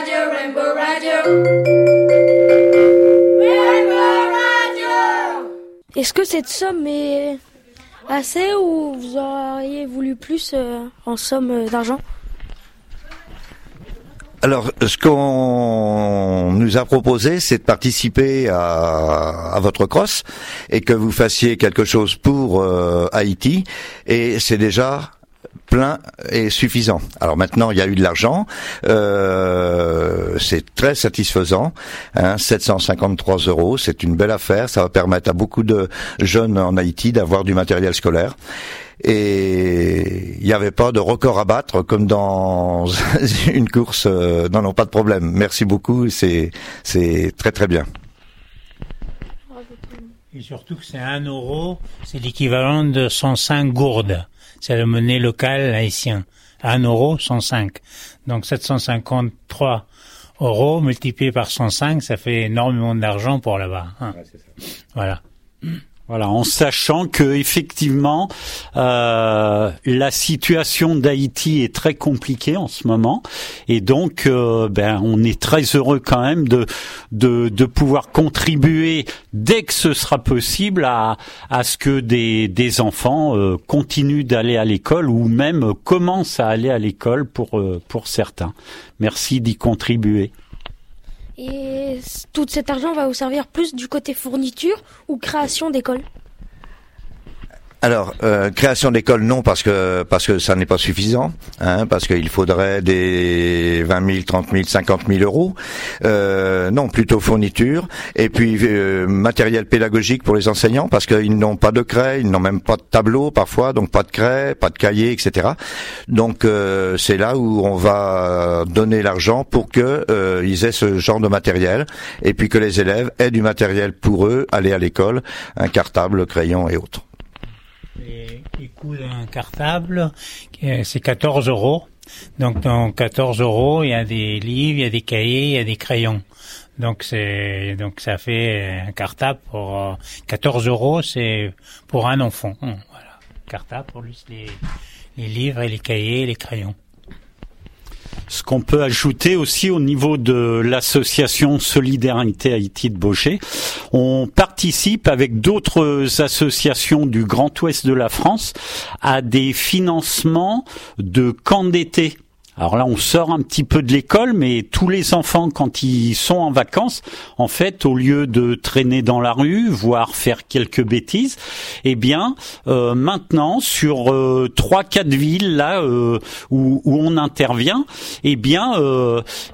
Radio, Rainbow Radio. Rainbow Radio. Est-ce que cette somme est assez ou vous auriez voulu plus euh, en somme euh, d'argent? Alors, ce qu'on nous a proposé, c'est de participer à, à votre cross et que vous fassiez quelque chose pour euh, Haïti. Et c'est déjà plein et suffisant. Alors maintenant, il y a eu de l'argent, euh, c'est très satisfaisant, hein, 753 euros, c'est une belle affaire, ça va permettre à beaucoup de jeunes en Haïti d'avoir du matériel scolaire. Et il n'y avait pas de record à battre comme dans une course. euh, non, non, pas de problème. Merci beaucoup, c'est c'est très très bien. Et surtout que c'est un euro, c'est l'équivalent de 105 gourdes. C'est la monnaie locale haïtienne. Un euro, 105. Donc 753 euros multiplié par 105, ça fait énormément d'argent pour là-bas. hein. Voilà. Voilà, en sachant que effectivement euh, la situation d'Haïti est très compliquée en ce moment, et donc euh, ben on est très heureux quand même de de, pouvoir contribuer dès que ce sera possible à à ce que des des enfants euh, continuent d'aller à l'école ou même commencent à aller à l'école pour pour certains. Merci d'y contribuer. Et tout cet argent va vous servir plus du côté fourniture ou création d'école Alors, euh, création d'école, non, parce que parce que ça n'est pas suffisant, hein, parce qu'il faudrait des 20 000, 30 000, 50 000 euros. Euh, non, plutôt fourniture. Et puis euh, matériel pédagogique pour les enseignants, parce qu'ils n'ont pas de craie, ils n'ont même pas de tableau parfois, donc pas de craie, pas de cahier, etc. Donc c'est là où on va donner l'argent pour que ils aient ce genre de matériel, et puis que les élèves aient du matériel pour eux, aller à l'école, un cartable, crayon et autres. Les coûts d'un cartable, euh, c'est 14 euros. Donc dans 14 euros, il y a des livres, il y a des cahiers, il y a des crayons. Donc c'est donc ça fait un cartable pour euh, 14 euros, c'est pour un enfant. Hum, Voilà, cartable pour lui les les livres et les cahiers et les crayons. Ce qu'on peut ajouter aussi au niveau de l'association Solidarité Haïti de Beauché, on participe avec d'autres associations du Grand Ouest de la France à des financements de camps d'été. Alors là, on sort un petit peu de l'école, mais tous les enfants, quand ils sont en vacances, en fait, au lieu de traîner dans la rue, voire faire quelques bêtises, eh bien, euh, maintenant, sur euh, trois, quatre villes là euh, où, on intervient, eh bien,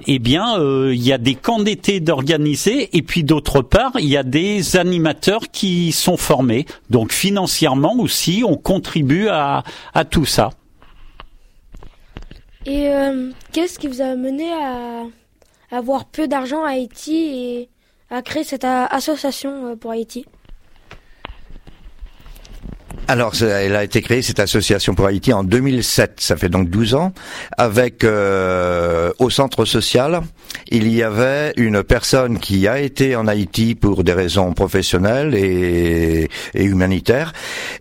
eh bien, il y a des camps d'été d'organiser, et puis d'autre part, il y a des animateurs qui sont formés. Donc financièrement aussi, on contribue à tout ça. Et euh, qu'est-ce qui vous a mené à avoir peu d'argent à Haïti et à créer cette association euh, pour Haïti? Alors, elle a été créée, cette association pour Haïti, en 2007, ça fait donc 12 ans, avec euh, au centre social, il y avait une personne qui a été en Haïti pour des raisons professionnelles et, et humanitaires,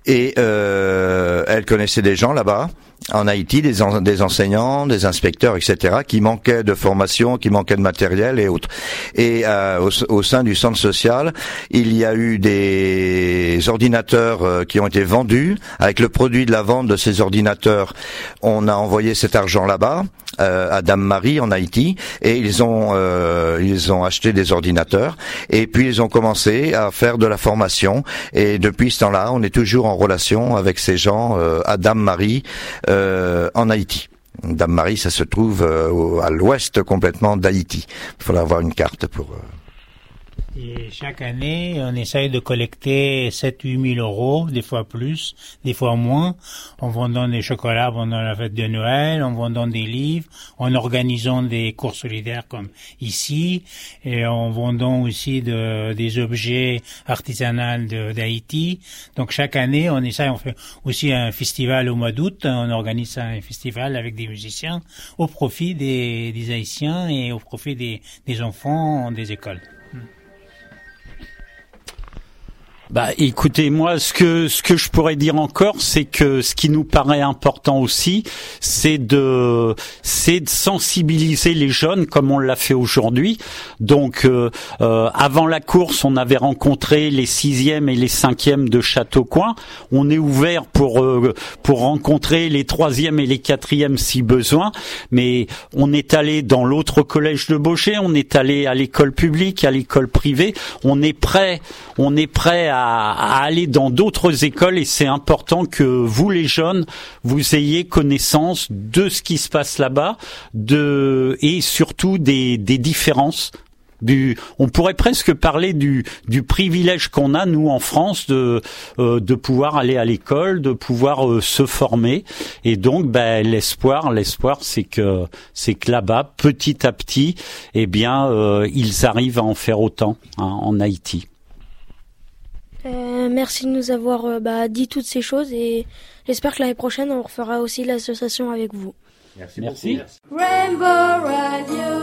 et euh, elle connaissait des gens là-bas, en Haïti, des, en- des enseignants, des inspecteurs, etc., qui manquaient de formation, qui manquaient de matériel et autres. Et euh, au, sein du centre social, il y a eu des ordinateurs euh, qui ont été vendus. Avec le produit de la vente de ces ordinateurs, on a envoyé cet argent là-bas euh, à Dame Marie en Haïti, et ils ont euh, ils ont acheté des ordinateurs. Et puis ils ont commencé à faire de la formation. Et depuis ce temps-là, on est toujours en relation avec ces gens euh, à Dame Marie en Haïti. Dame Marie, ça se trouve euh, à l'ouest complètement d'Haïti. Il faudra avoir une carte pour. Et chaque année, on essaye de collecter 7-8 000 euros, des fois plus, des fois moins, en vendant des chocolats pendant la fête de Noël, en vendant des livres, en organisant des cours solidaires comme ici, et en vendant aussi de, des objets artisanaux d'Haïti. Donc chaque année, on essaye, on fait aussi un festival au mois d'août, on organise un festival avec des musiciens au profit des, des Haïtiens et au profit des, des enfants des écoles. Bah, écoutez, moi, ce que ce que je pourrais dire encore, c'est que ce qui nous paraît important aussi, c'est de c'est de sensibiliser les jeunes comme on l'a fait aujourd'hui. Donc, euh, euh, avant la course, on avait rencontré les sixièmes et les cinquièmes de Châteaucoin. On est ouvert pour euh, pour rencontrer les troisièmes et les quatrièmes si besoin. Mais on est allé dans l'autre collège de Beauché, on est allé à l'école publique, à l'école privée. On est prêt, on est prêt à à, aller dans d'autres écoles et c'est important que vous les jeunes vous ayez connaissance de ce qui se passe là-bas, de et surtout des, des différences du, on pourrait presque parler du, du privilège qu'on a nous en France de euh, de pouvoir aller à l'école, de pouvoir euh, se former et donc ben, l'espoir, l'espoir c'est que c'est que là-bas petit à petit, eh bien euh, ils arrivent à en faire autant hein, en Haïti. Euh, merci de nous avoir euh, bah, dit toutes ces choses et j'espère que l'année prochaine on refera aussi l'association avec vous. Merci. merci. Rainbow Radio.